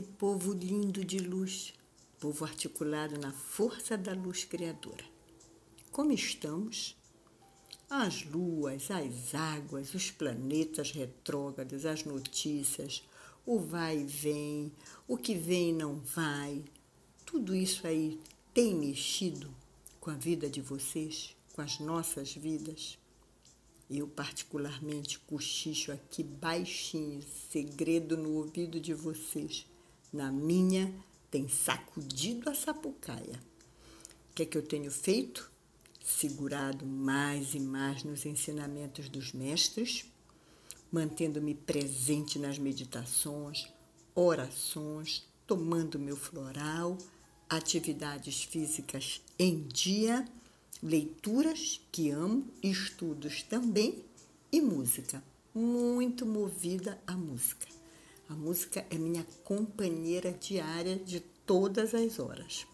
Povo lindo de luz, povo articulado na força da luz criadora. Como estamos? As luas, as águas, os planetas retrógrados, as notícias, o vai e vem, o que vem e não vai, tudo isso aí tem mexido com a vida de vocês, com as nossas vidas? Eu, particularmente, cochicho aqui baixinho, segredo no ouvido de vocês. Na minha, tem sacudido a sapucaia. O que é que eu tenho feito? Segurado mais e mais nos ensinamentos dos mestres, mantendo-me presente nas meditações, orações, tomando meu floral, atividades físicas em dia leituras que amo, estudos também e música. Muito movida à música. A música é minha companheira diária de todas as horas.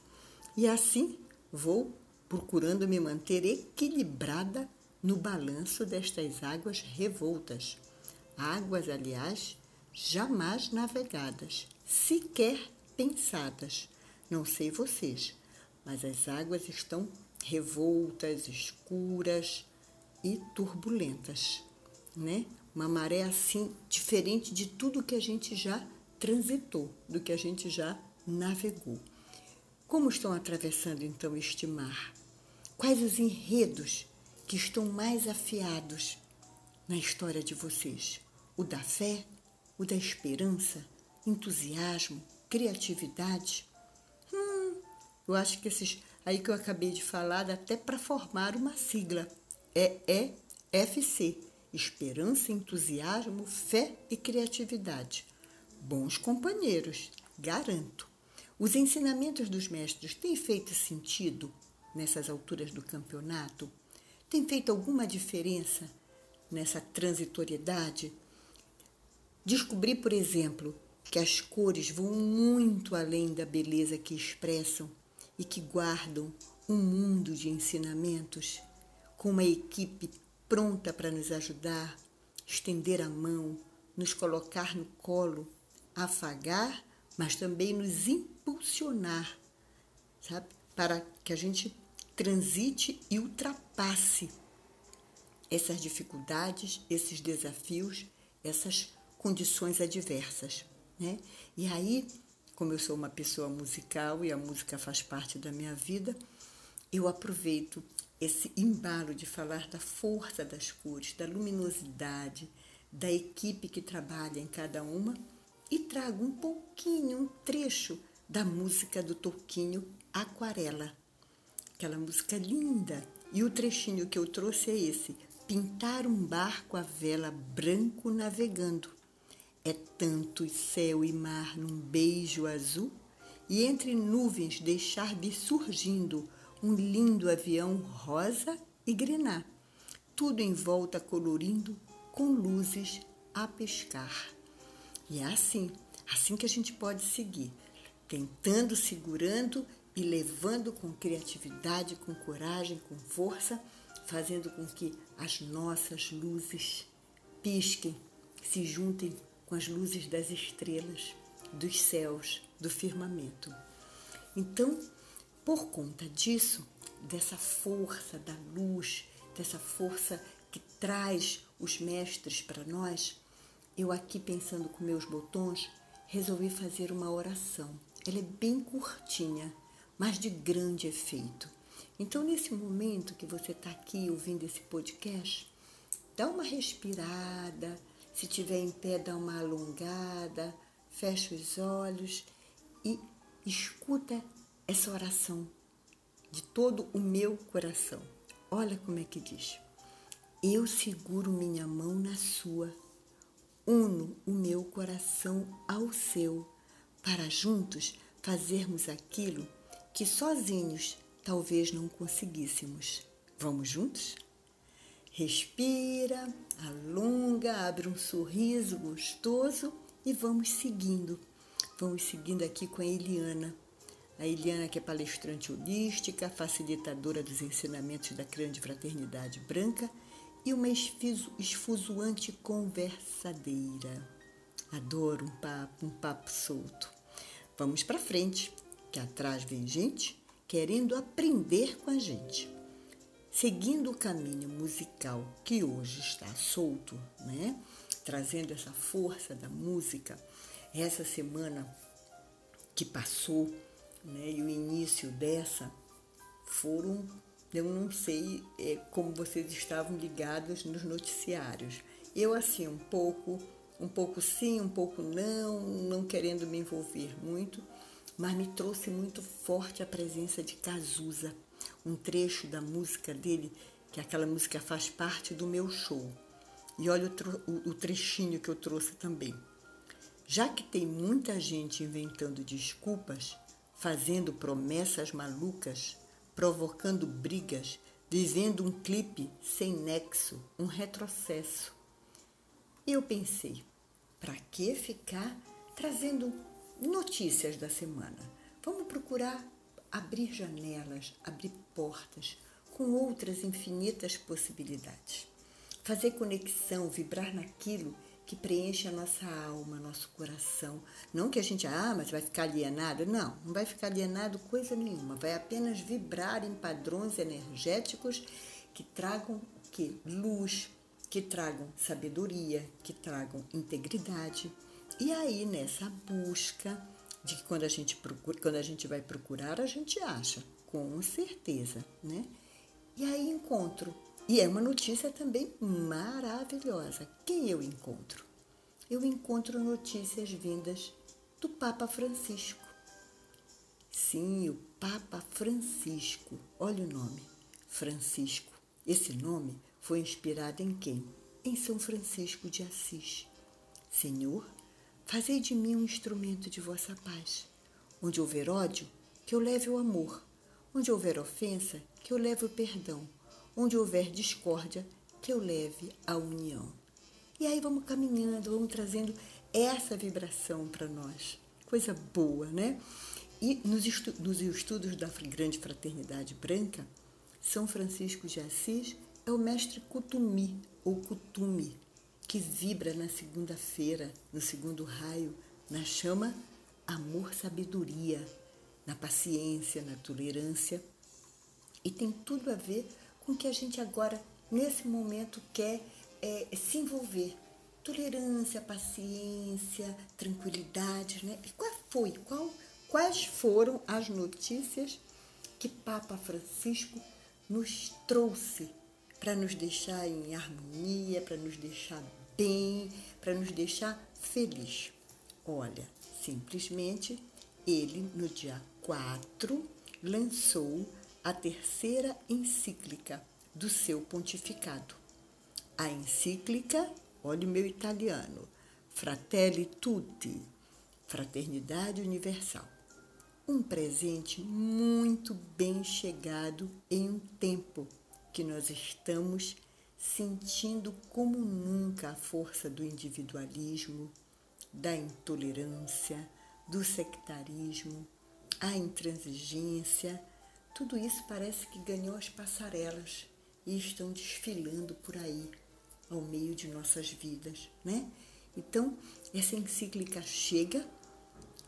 E assim vou procurando me manter equilibrada no balanço destas águas revoltas. Águas, aliás, jamais navegadas, sequer pensadas. Não sei vocês, mas as águas estão revoltas, escuras e turbulentas, né? Uma maré assim diferente de tudo que a gente já transitou, do que a gente já navegou. Como estão atravessando então este mar? Quais os enredos que estão mais afiados na história de vocês? O da fé, o da esperança, entusiasmo, criatividade? Hum, eu acho que esses aí que eu acabei de falar, até para formar uma sigla. É EFC Esperança, Entusiasmo, Fé e Criatividade. Bons companheiros, garanto. Os ensinamentos dos mestres têm feito sentido nessas alturas do campeonato? Tem feito alguma diferença nessa transitoriedade? Descobri, por exemplo, que as cores vão muito além da beleza que expressam e que guardam um mundo de ensinamentos, com uma equipe pronta para nos ajudar, estender a mão, nos colocar no colo, afagar, mas também nos impulsionar, sabe? Para que a gente transite e ultrapasse essas dificuldades, esses desafios, essas condições adversas, né? E aí como eu sou uma pessoa musical e a música faz parte da minha vida, eu aproveito esse embalo de falar da força das cores, da luminosidade, da equipe que trabalha em cada uma e trago um pouquinho, um trecho da música do Toquinho Aquarela. Aquela música linda. E o trechinho que eu trouxe é esse: Pintar um barco à vela branco navegando. É tanto céu e mar num beijo azul, e entre nuvens deixar vir surgindo um lindo avião rosa e grená, tudo em volta colorindo com luzes a pescar. E é assim, assim que a gente pode seguir, tentando, segurando e levando com criatividade, com coragem, com força, fazendo com que as nossas luzes pisquem, se juntem com as luzes das estrelas, dos céus, do firmamento. Então, por conta disso, dessa força da luz, dessa força que traz os mestres para nós, eu aqui pensando com meus botões, resolvi fazer uma oração. Ela é bem curtinha, mas de grande efeito. Então, nesse momento que você está aqui ouvindo esse podcast, dá uma respirada, se tiver em pé, dá uma alongada, fecha os olhos e escuta essa oração de todo o meu coração. Olha como é que diz. Eu seguro minha mão na sua, uno o meu coração ao seu, para juntos fazermos aquilo que sozinhos talvez não conseguíssemos. Vamos juntos? Respira, alonga, abre um sorriso gostoso e vamos seguindo. Vamos seguindo aqui com a Eliana. A Eliana, que é palestrante holística, facilitadora dos ensinamentos da Grande Fraternidade Branca e uma esfuzoante conversadeira. Adoro um papo, um papo solto. vamos para frente, que atrás vem gente querendo aprender com a gente. Seguindo o caminho musical que hoje está solto, né? trazendo essa força da música, essa semana que passou né? e o início dessa foram, eu não sei é, como vocês estavam ligados nos noticiários. Eu, assim, um pouco, um pouco sim, um pouco não, não querendo me envolver muito, mas me trouxe muito forte a presença de Cazuza um trecho da música dele, que aquela música faz parte do meu show. E olha o, o trechinho que eu trouxe também. Já que tem muita gente inventando desculpas, fazendo promessas malucas, provocando brigas, dizendo um clipe sem nexo, um retrocesso. Eu pensei, para que ficar trazendo notícias da semana? Vamos procurar abrir janelas, abrir portas com outras infinitas possibilidades. Fazer conexão, vibrar naquilo que preenche a nossa alma, nosso coração. Não que a gente, ah, mas vai ficar alienado. Não, não vai ficar alienado coisa nenhuma. Vai apenas vibrar em padrões energéticos que tragam que luz, que tragam sabedoria, que tragam integridade. E aí nessa busca de que quando a gente procura, quando a gente vai procurar, a gente acha, com certeza, né? E aí encontro. E é uma notícia também maravilhosa. Quem eu encontro? Eu encontro notícias vindas do Papa Francisco. Sim, o Papa Francisco. Olha o nome, Francisco. Esse nome foi inspirado em quem? Em São Francisco de Assis. Senhor, Fazei de mim um instrumento de vossa paz. Onde houver ódio, que eu leve o amor. Onde houver ofensa, que eu leve o perdão. Onde houver discórdia, que eu leve a união. E aí vamos caminhando, vamos trazendo essa vibração para nós. Coisa boa, né? E nos, estu nos estudos da Grande Fraternidade Branca, São Francisco de Assis é o mestre Kutumi, ou Kutumi, que vibra na segunda-feira, no segundo raio, na chama amor-sabedoria, na paciência, na tolerância. E tem tudo a ver com que a gente agora, nesse momento, quer é, se envolver. Tolerância, paciência, tranquilidade, né? E qual foi? Qual, quais foram as notícias que Papa Francisco nos trouxe para nos deixar em harmonia, para nos deixar bem, para nos deixar feliz. Olha, simplesmente ele, no dia 4, lançou a terceira encíclica do seu pontificado. A encíclica, olha o meu italiano, Fratelli Tutti, Fraternidade Universal. Um presente muito bem chegado em um tempo que nós estamos sentindo como nunca a força do individualismo, da intolerância, do sectarismo, a intransigência, tudo isso parece que ganhou as passarelas e estão desfilando por aí, ao meio de nossas vidas, né? Então, essa encíclica chega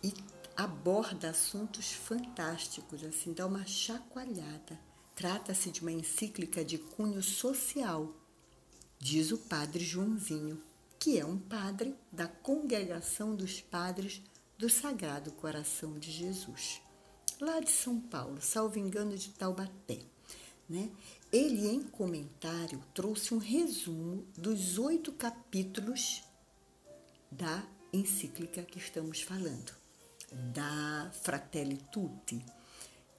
e aborda assuntos fantásticos, assim, dá uma chacoalhada. Trata-se de uma encíclica de cunho social, diz o padre Joãozinho, que é um padre da Congregação dos Padres do Sagrado Coração de Jesus, lá de São Paulo, salvo engano de Taubaté. Né? Ele, em comentário, trouxe um resumo dos oito capítulos da encíclica que estamos falando, da Fratelli Tutti.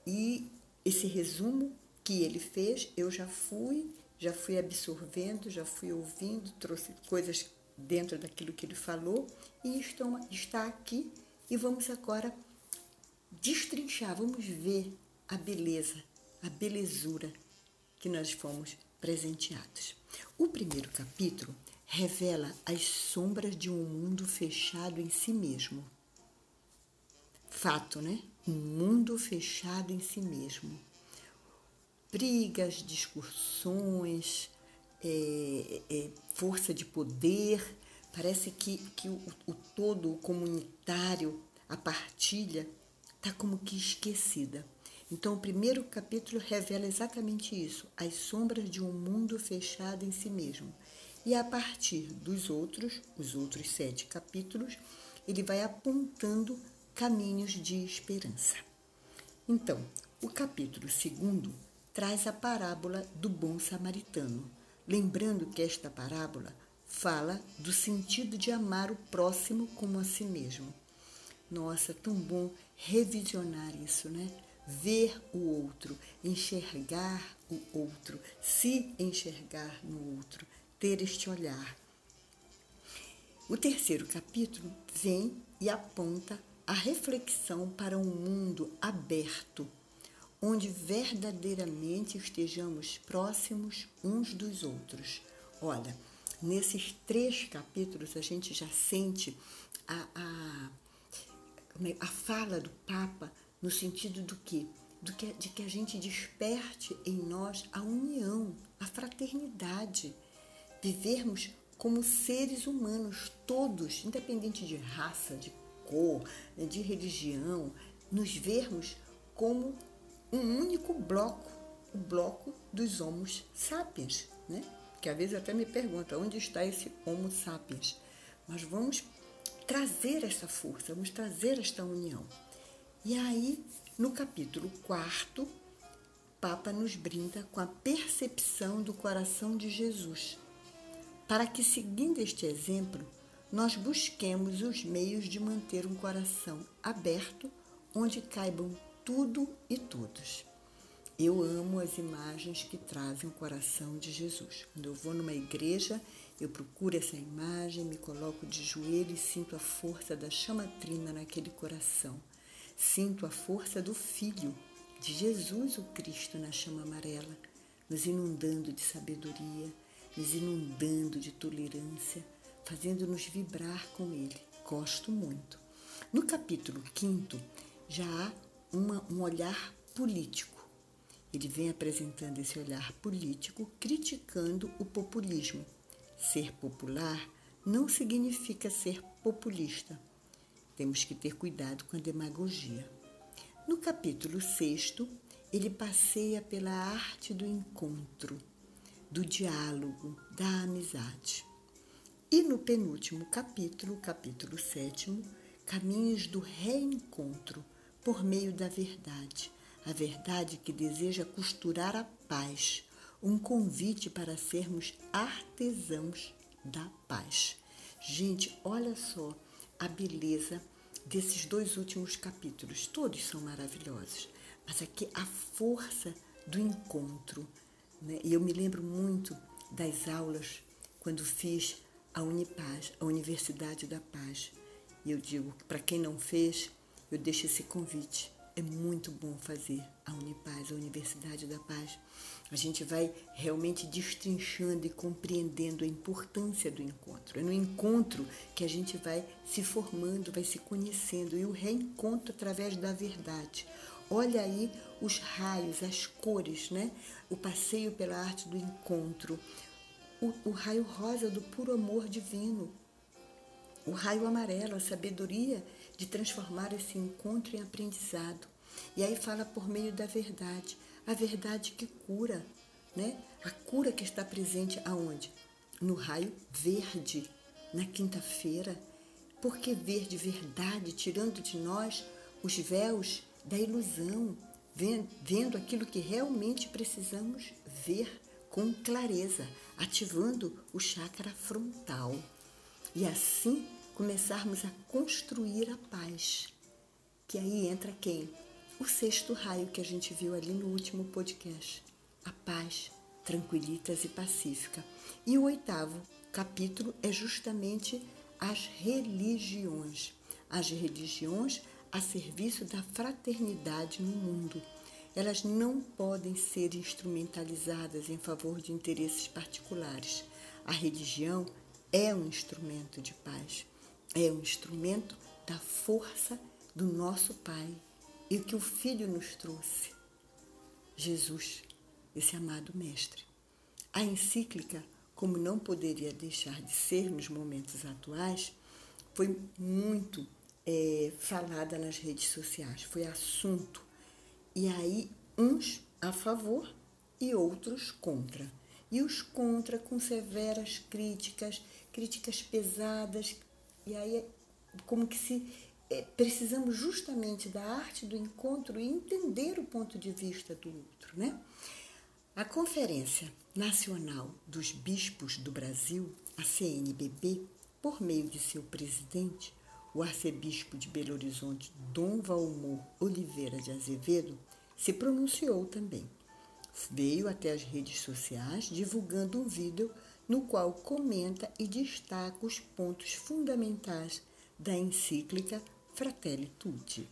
E esse resumo que ele fez, eu já fui já fui absorvendo, já fui ouvindo, trouxe coisas dentro daquilo que ele falou e estão, está aqui e vamos agora destrinchar, vamos ver a beleza, a belezura que nós fomos presenteados. O primeiro capítulo revela as sombras de um mundo fechado em si mesmo. Fato, né? Um mundo fechado em si mesmo brigas, discussões, é, é, força de poder. Parece que, que o, o todo comunitário, a partilha está como que esquecida. Então, o primeiro capítulo revela exatamente isso: as sombras de um mundo fechado em si mesmo. E a partir dos outros, os outros sete capítulos, ele vai apontando caminhos de esperança. Então, o capítulo segundo traz a parábola do bom samaritano, lembrando que esta parábola fala do sentido de amar o próximo como a si mesmo. Nossa, tão bom revisionar isso, né? Ver o outro, enxergar o outro, se enxergar no outro, ter este olhar. O terceiro capítulo vem e aponta a reflexão para um mundo aberto, onde verdadeiramente estejamos próximos uns dos outros. Olha, nesses três capítulos a gente já sente a, a, a fala do Papa no sentido do que? Do que? De que a gente desperte em nós a união, a fraternidade, vivermos como seres humanos, todos, independente de raça, de cor, de religião, nos vermos como um único bloco, o bloco dos Homos sapiens, né? Que às vezes até me pergunta onde está esse Homo sapiens. Mas vamos trazer essa força, vamos trazer esta união. E aí, no capítulo 4, Papa nos brinda com a percepção do coração de Jesus, para que, seguindo este exemplo, nós busquemos os meios de manter um coração aberto onde caibam tudo e todos. Eu amo as imagens que trazem o coração de Jesus. Quando eu vou numa igreja, eu procuro essa imagem, me coloco de joelho e sinto a força da chama trina naquele coração. Sinto a força do Filho, de Jesus o Cristo na chama amarela, nos inundando de sabedoria, nos inundando de tolerância, fazendo-nos vibrar com ele. Gosto muito. No capítulo 5 já há uma, um olhar político. Ele vem apresentando esse olhar político, criticando o populismo. Ser popular não significa ser populista. Temos que ter cuidado com a demagogia. No capítulo 6, ele passeia pela arte do encontro, do diálogo, da amizade. E no penúltimo capítulo, capítulo 7, caminhos do reencontro por meio da verdade, a verdade que deseja costurar a paz, um convite para sermos artesãos da paz. Gente, olha só a beleza desses dois últimos capítulos. Todos são maravilhosos, mas aqui a força do encontro. Né? E eu me lembro muito das aulas quando fiz a Unipaz, a Universidade da Paz. E eu digo, para quem não fez, eu deixo esse convite. É muito bom fazer a Unipaz, a Universidade da Paz. A gente vai realmente destrinchando e compreendendo a importância do encontro. É no encontro que a gente vai se formando, vai se conhecendo e o reencontro através da verdade. Olha aí os raios, as cores, né? O passeio pela arte do encontro, o, o raio rosa do puro amor divino, o raio amarelo, a sabedoria de transformar esse encontro em aprendizado. E aí fala por meio da verdade, a verdade que cura, né? A cura que está presente aonde? No raio verde, na quinta-feira. Porque verde verdade, tirando de nós os véus da ilusão, vendo aquilo que realmente precisamos ver com clareza, ativando o chakra frontal. E assim começarmos a construir a paz. Que aí entra quem? O sexto raio que a gente viu ali no último podcast. A paz, tranquilitas e pacífica. E o oitavo capítulo é justamente as religiões. As religiões a serviço da fraternidade no mundo elas não podem ser instrumentalizadas em favor de interesses particulares. A religião é um instrumento de paz, é um instrumento da força do nosso Pai e o que o Filho nos trouxe. Jesus, esse amado Mestre. A encíclica, como não poderia deixar de ser nos momentos atuais, foi muito é, falada nas redes sociais, foi assunto. E aí, uns a favor e outros contra. E os contra com severas críticas, críticas pesadas, e aí como que se é, precisamos justamente da arte do encontro e entender o ponto de vista do outro, né? A Conferência Nacional dos Bispos do Brasil, a CNBB, por meio de seu presidente, o arcebispo de Belo Horizonte, Dom Valmor Oliveira de Azevedo, se pronunciou também. Veio até as redes sociais divulgando um vídeo no qual comenta e destaca os pontos fundamentais da encíclica Fratelli Tutti.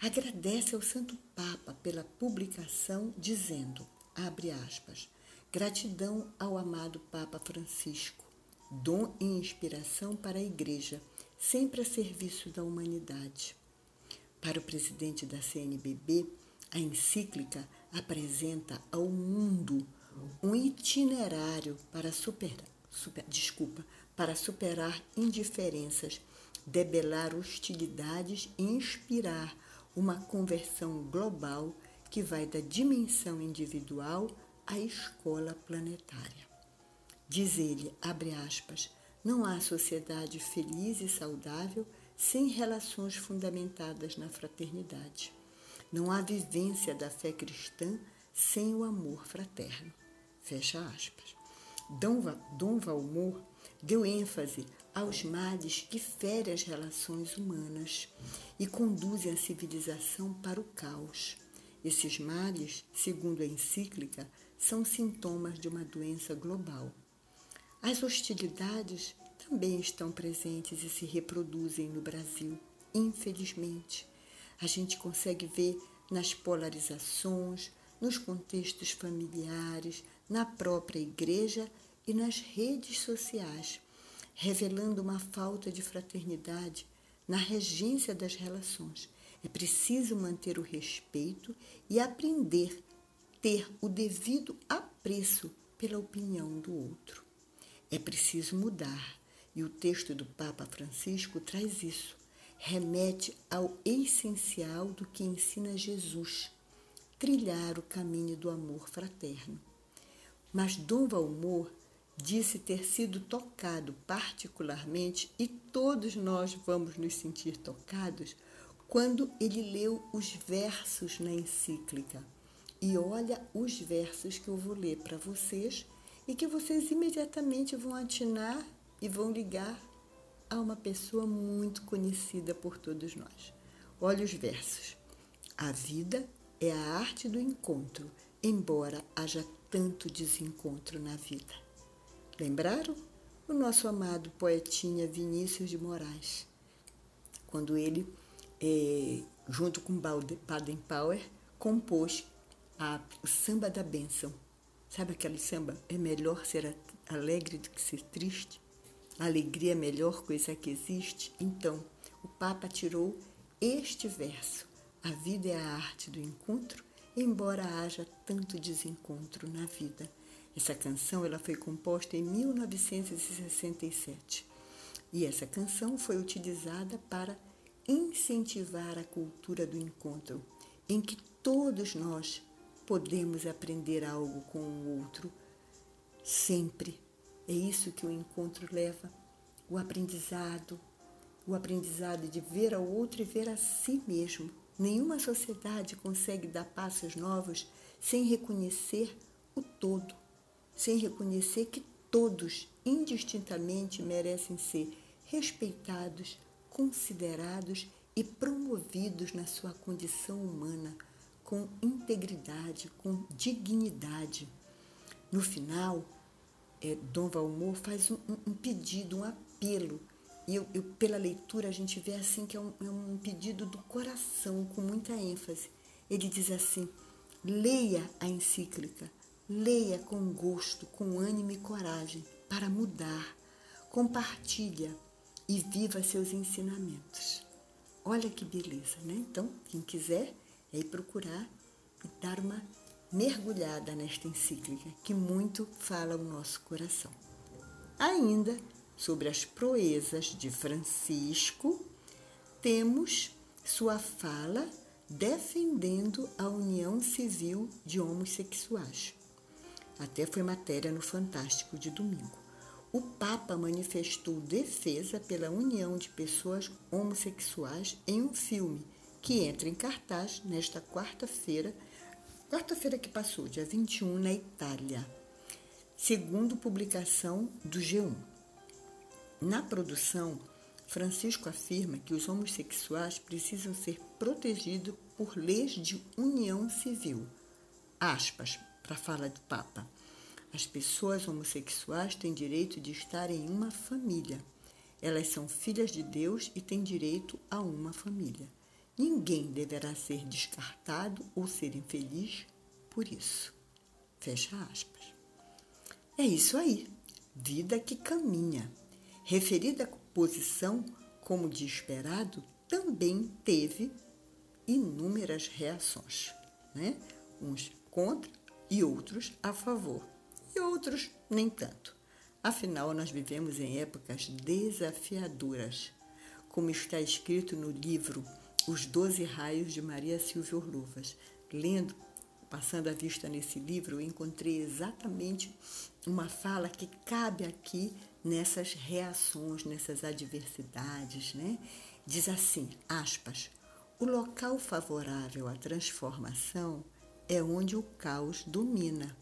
Agradece ao Santo Papa pela publicação, dizendo, abre aspas, gratidão ao amado Papa Francisco, dom e inspiração para a Igreja, sempre a serviço da humanidade. Para o presidente da CNBB, a encíclica apresenta ao mundo um itinerário para superar, super, desculpa, para superar indiferenças, debelar hostilidades e inspirar uma conversão global que vai da dimensão individual à escola planetária. Diz ele, abre aspas, não há sociedade feliz e saudável sem relações fundamentadas na fraternidade. Não há vivência da fé cristã sem o amor fraterno. Fecha aspas. Dom Valmor deu ênfase aos males que ferem as relações humanas e conduzem a civilização para o caos. Esses males, segundo a encíclica, são sintomas de uma doença global as hostilidades também estão presentes e se reproduzem no Brasil, infelizmente. A gente consegue ver nas polarizações, nos contextos familiares, na própria igreja e nas redes sociais, revelando uma falta de fraternidade na regência das relações. É preciso manter o respeito e aprender ter o devido apreço pela opinião do outro. É preciso mudar, e o texto do Papa Francisco traz isso. Remete ao essencial do que ensina Jesus, trilhar o caminho do amor fraterno. Mas Dom Valmor disse ter sido tocado particularmente, e todos nós vamos nos sentir tocados, quando ele leu os versos na encíclica. E olha os versos que eu vou ler para vocês e que vocês imediatamente vão atinar e vão ligar a uma pessoa muito conhecida por todos nós. Olha os versos. A vida é a arte do encontro, embora haja tanto desencontro na vida. Lembraram? O nosso amado poetinha Vinícius de Moraes, quando ele, é, junto com Baden Powell, compôs a, o Samba da Bênção Sabe aquele samba? É melhor ser alegre do que ser triste? A alegria é a melhor coisa que existe? Então, o Papa tirou este verso. A vida é a arte do encontro, embora haja tanto desencontro na vida. Essa canção ela foi composta em 1967 e essa canção foi utilizada para incentivar a cultura do encontro, em que todos nós podemos aprender algo com o outro sempre. É isso que o encontro leva, o aprendizado, o aprendizado de ver ao outro e ver a si mesmo. Nenhuma sociedade consegue dar passos novos sem reconhecer o todo, sem reconhecer que todos, indistintamente, merecem ser respeitados, considerados e promovidos na sua condição humana com integridade, com dignidade. No final, é, Dom Valmor faz um, um, pedido, um apelo. E eu, eu, pela leitura a gente vê assim que é um, é um pedido do coração, com muita ênfase. Ele diz assim: leia a encíclica, leia com gosto, com ânimo e coragem para mudar. Compartilha e viva seus ensinamentos. Olha que beleza, né? Então, quem quiser, é ir procurar e dar uma mergulhada nesta encíclica que muito fala o nosso coração. Ainda sobre as proezas de Francisco, temos sua fala defendendo a união civil de homossexuais. Até foi matéria no Fantástico de domingo. O Papa manifestou defesa pela união de pessoas homossexuais em um filme que entra em cartaz nesta quarta-feira, quarta-feira que passou, dia 21, na Itália, segundo publicação do G1. Na produção, Francisco afirma que os homossexuais precisam ser protegidos por leis de união civil. Aspas, para fala do Papa. As pessoas homossexuais têm direito de estar em uma família. Elas são filhas de Deus e têm direito a uma família. Ninguém deverá ser descartado ou ser infeliz por isso. Fecha aspas. É isso aí. Vida que caminha. Referida posição, como de esperado, também teve inúmeras reações, né? uns contra e outros a favor, e outros nem tanto. Afinal, nós vivemos em épocas desafiadoras, como está escrito no livro Os Doze Raios de Maria Silvia Orluvas. Lendo, passando a vista nesse livro, eu encontrei exatamente uma fala que cabe aqui nessas reações, nessas adversidades, né? Diz assim, aspas, o local favorável à transformação é onde o caos domina.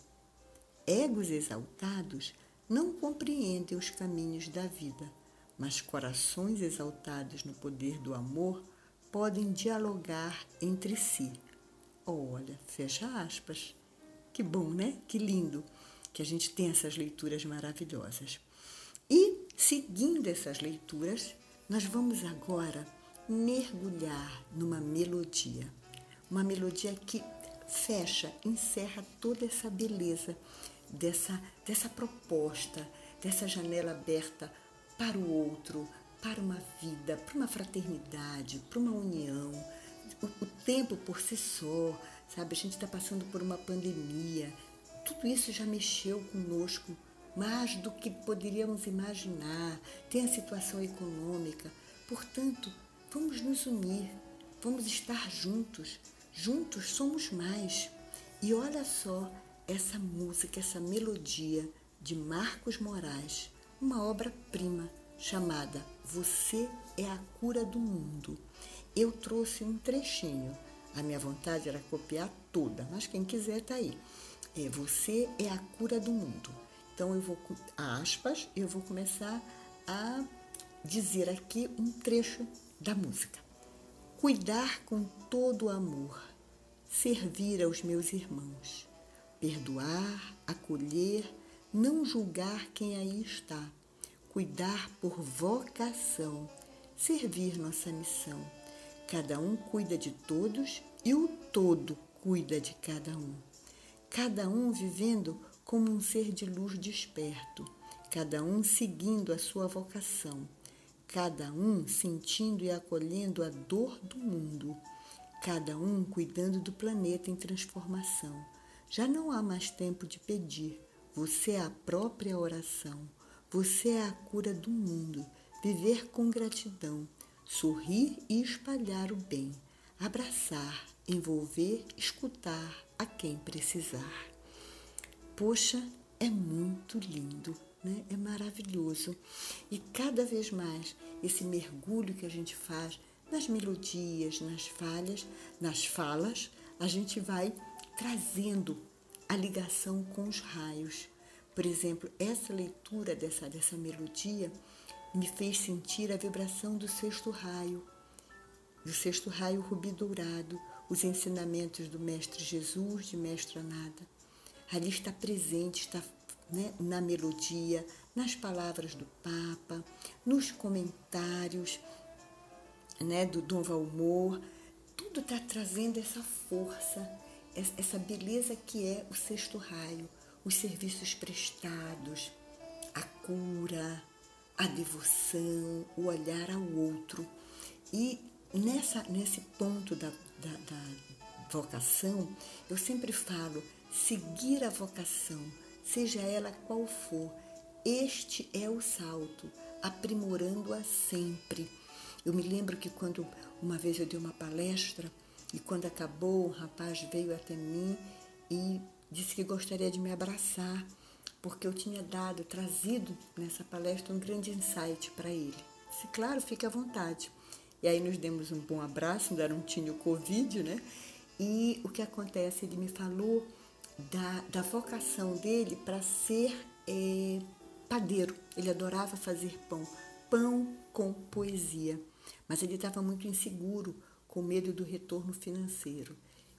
Egos exaltados não compreendem os caminhos da vida, mas corações exaltados no poder do amor podem dialogar entre si. Olha, fecha aspas. Que bom, né? Que lindo que a gente tem essas leituras maravilhosas. E, seguindo essas leituras, nós vamos agora mergulhar numa melodia. Uma melodia que fecha, encerra toda essa beleza dessa, dessa proposta, dessa janela aberta para o outro, para uma vida, para uma fraternidade, para uma união. O, o tempo por si só, sabe? A gente está passando por uma pandemia. Tudo isso já mexeu conosco mais do que poderíamos imaginar, tem a situação econômica. Portanto, vamos nos unir, vamos estar juntos. Juntos somos mais. E olha só essa música, essa melodia de Marcos Moraes, uma obra-prima chamada Você é a cura do mundo. Eu trouxe um trechinho. A minha vontade era copiar toda, mas quem quiser está aí. É Você é a cura do mundo. Então eu vou, aspas, eu vou começar a dizer aqui um trecho da música. Cuidar com todo o amor, servir aos meus irmãos, perdoar, acolher, não julgar quem aí está, cuidar por vocação, servir nossa missão. Cada um cuida de todos e o todo cuida de cada um. Cada um vivendo como um ser de luz desperto, cada um seguindo a sua vocação, cada um sentindo e acolhendo a dor do mundo, cada um cuidando do planeta em transformação. Já não há mais tempo de pedir, você é a própria oração, você é a cura do mundo, viver com gratidão, sorrir e espalhar o bem, abraçar, envolver, escutar a quem precisar. Poxa, é muito lindo, né? é maravilhoso. E cada vez mais esse mergulho que a gente faz nas melodias, nas falhas, nas falas, a gente vai trazendo a ligação com os raios. Por exemplo, essa leitura dessa, dessa melodia me fez sentir a vibração do sexto raio, do sexto raio rubi dourado, os ensinamentos do Mestre Jesus, de Mestre Anada ali está presente, está né, na melodia, nas palavras do Papa, nos comentários né, do Dom Valmor. Tudo está trazendo essa força, essa beleza que é o sexto raio, os serviços prestados, a cura, a devoção, o olhar ao outro. E nessa, nesse ponto da, da, da vocação, eu sempre falo seguir a vocação, seja ela qual for, este é o salto, aprimorando-a sempre. Eu me lembro que quando uma vez eu dei uma palestra e quando acabou, um rapaz veio até mim e disse que gostaria de me abraçar, porque eu tinha dado, trazido nessa palestra um grande insight para ele. Disse, claro, fique à vontade. E aí nos demos um bom abraço, ainda não tinha o Covid, né? E o que acontece? Ele me falou da, da vocação dele para ser é, padeiro. Ele adorava fazer pão, pão com poesia. Mas ele estava muito inseguro, com medo do retorno financeiro.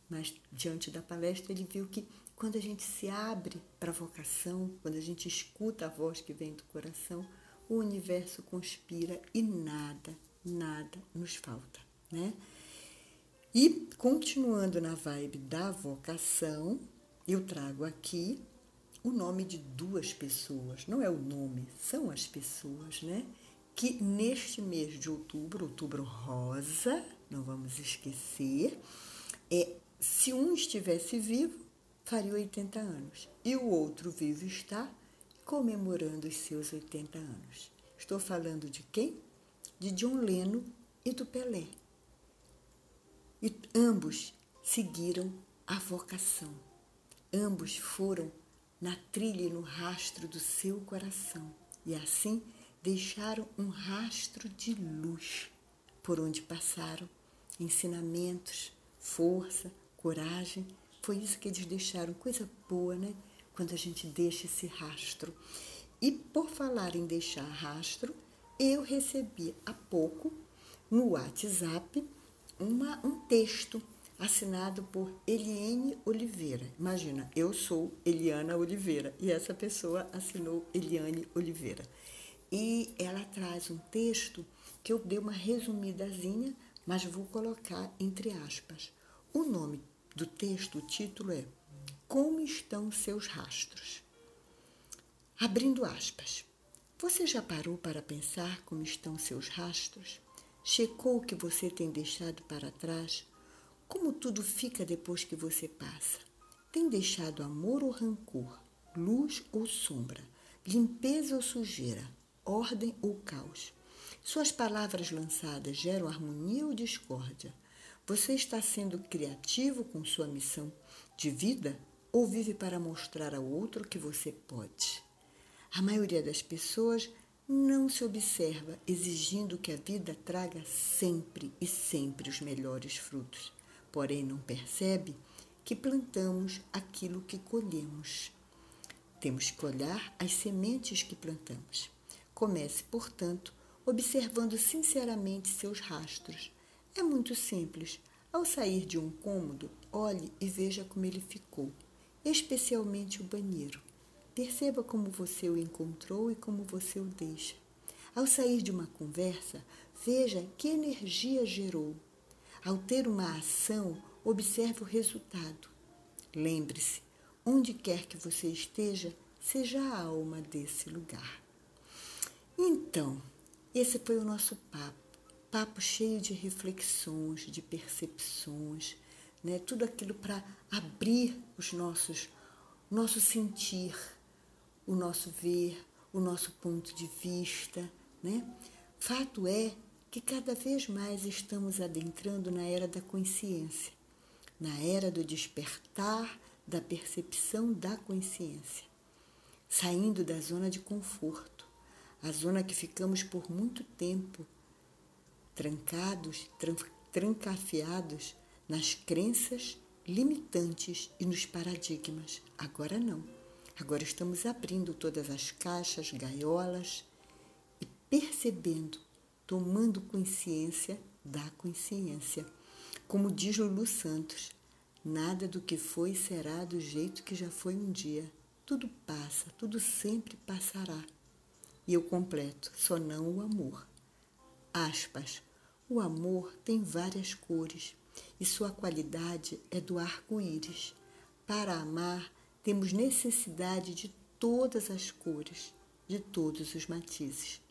Mas diante da palestra ele viu que quando a gente se abre para a vocação, quando a gente escuta a voz que vem do coração, o universo conspira e nada, nada nos falta, né? E continuando na vibe da vocação, eu trago aqui o nome de duas pessoas, não é o nome, são as pessoas, né? Que neste mês de outubro, outubro rosa, não vamos esquecer, é, se um estivesse vivo, faria 80 anos, e o outro vivo está comemorando os seus 80 anos. Estou falando de quem? De John Lennon e do Pelé. E ambos seguiram a vocação. Ambos foram na trilha e no rastro do seu coração e assim deixaram um rastro de luz por onde passaram ensinamentos, força, coragem. Foi isso que eles deixaram, coisa boa, né? Quando a gente deixa esse rastro. E por falar em deixar rastro, eu recebi há pouco no WhatsApp uma, um texto assinado por Eliane Oliveira. Imagina, eu sou Eliana Oliveira e essa pessoa assinou Eliane Oliveira. E ela traz um texto que eu dei uma resumidazinha, mas vou colocar entre aspas. O nome do texto, o título é Como estão seus rastros? Abrindo aspas. Você já parou para pensar como estão seus rastros? Checou o que você tem deixado para trás? Como tudo fica depois que você passa? Tem deixado amor ou rancor, luz ou sombra, limpeza ou sujeira, ordem ou caos? Suas palavras lançadas geram harmonia ou discórdia? Você está sendo criativo com sua missão de vida ou vive para mostrar ao outro que você pode? A maioria das pessoas não se observa exigindo que a vida traga sempre e sempre os melhores frutos porém não percebe que plantamos aquilo que colhemos. Temos que olhar as sementes que plantamos. Comece, portanto, observando sinceramente seus rastros. É muito simples. Ao sair de um cômodo, olhe e veja como ele ficou, especialmente o banheiro. Perceba como você o encontrou e como você o deixa. Ao sair de uma conversa, veja que energia gerou ao ter uma ação, observe o resultado. Lembre-se, onde quer que você esteja, seja a alma desse lugar. Então, esse foi o nosso papo. Papo cheio de reflexões, de percepções, né? tudo aquilo para abrir os nossos, nosso sentir, o nosso ver, o nosso ponto de vista. Né? Fato é que cada vez mais estamos adentrando na era da consciência, na era do despertar da percepção da consciência, saindo da zona de conforto, a zona que ficamos por muito tempo trancados, trancafiados nas crenças limitantes e nos paradigmas. Agora não. Agora estamos abrindo todas as caixas, gaiolas e percebendo tomando consciência da consciência. Como diz Lulu Santos, nada do que foi será do jeito que já foi um dia. Tudo passa, tudo sempre passará. E eu completo, só não o amor. Aspas. O amor tem várias cores e sua qualidade é do arco-íris. Para amar, temos necessidade de todas as cores, de todos os matizes.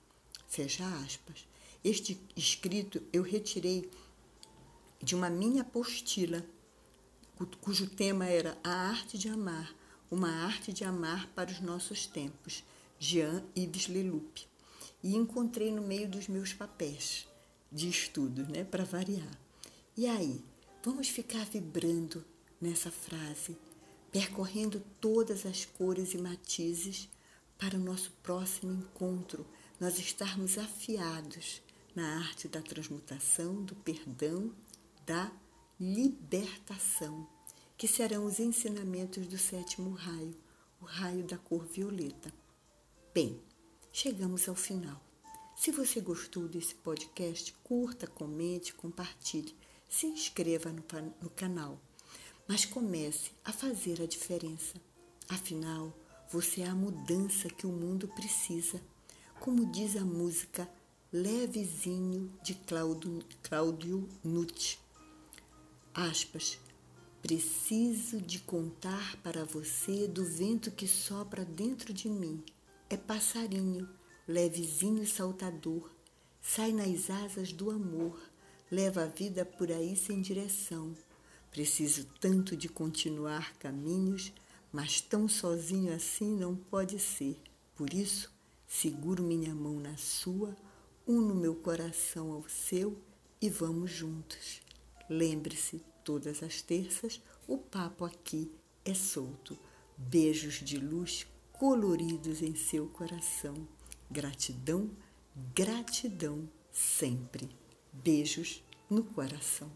Fecha aspas. Este escrito eu retirei de uma minha apostila, cujo tema era A Arte de Amar, uma arte de amar para os nossos tempos, Jean Yves Leloup. E encontrei no meio dos meus papéis. de estudos, né, para variar. E aí, vamos ficar vibrando nessa frase, percorrendo todas as cores e matizes para o nosso próximo encontro, nós estarmos afiados na arte da transmutação, do perdão, da libertação, que serão os ensinamentos do sétimo raio, o raio da cor violeta. Bem, chegamos ao final. Se você gostou desse podcast, curta, comente, compartilhe, se inscreva no, no canal, mas comece a fazer a diferença. Afinal, você é a mudança que o mundo precisa. Como diz a música Levezinho de Cláudio, Cláudio Nucci. Aspas. Preciso de contar para você do vento que sopra dentro de mim. É passarinho, levezinho saltador, sai nas asas do amor, leva a vida por aí sem direção. Preciso tanto de continuar caminhos, mas tão sozinho assim não pode ser. Por isso, seguro minha mão na sua, uno meu coração ao seu e vamos juntos. Lembre-se, todas as terças o papo aqui é solto. Beijos de luz coloridos em seu coração. Gratidão, gratidão sempre. Beijos no coração.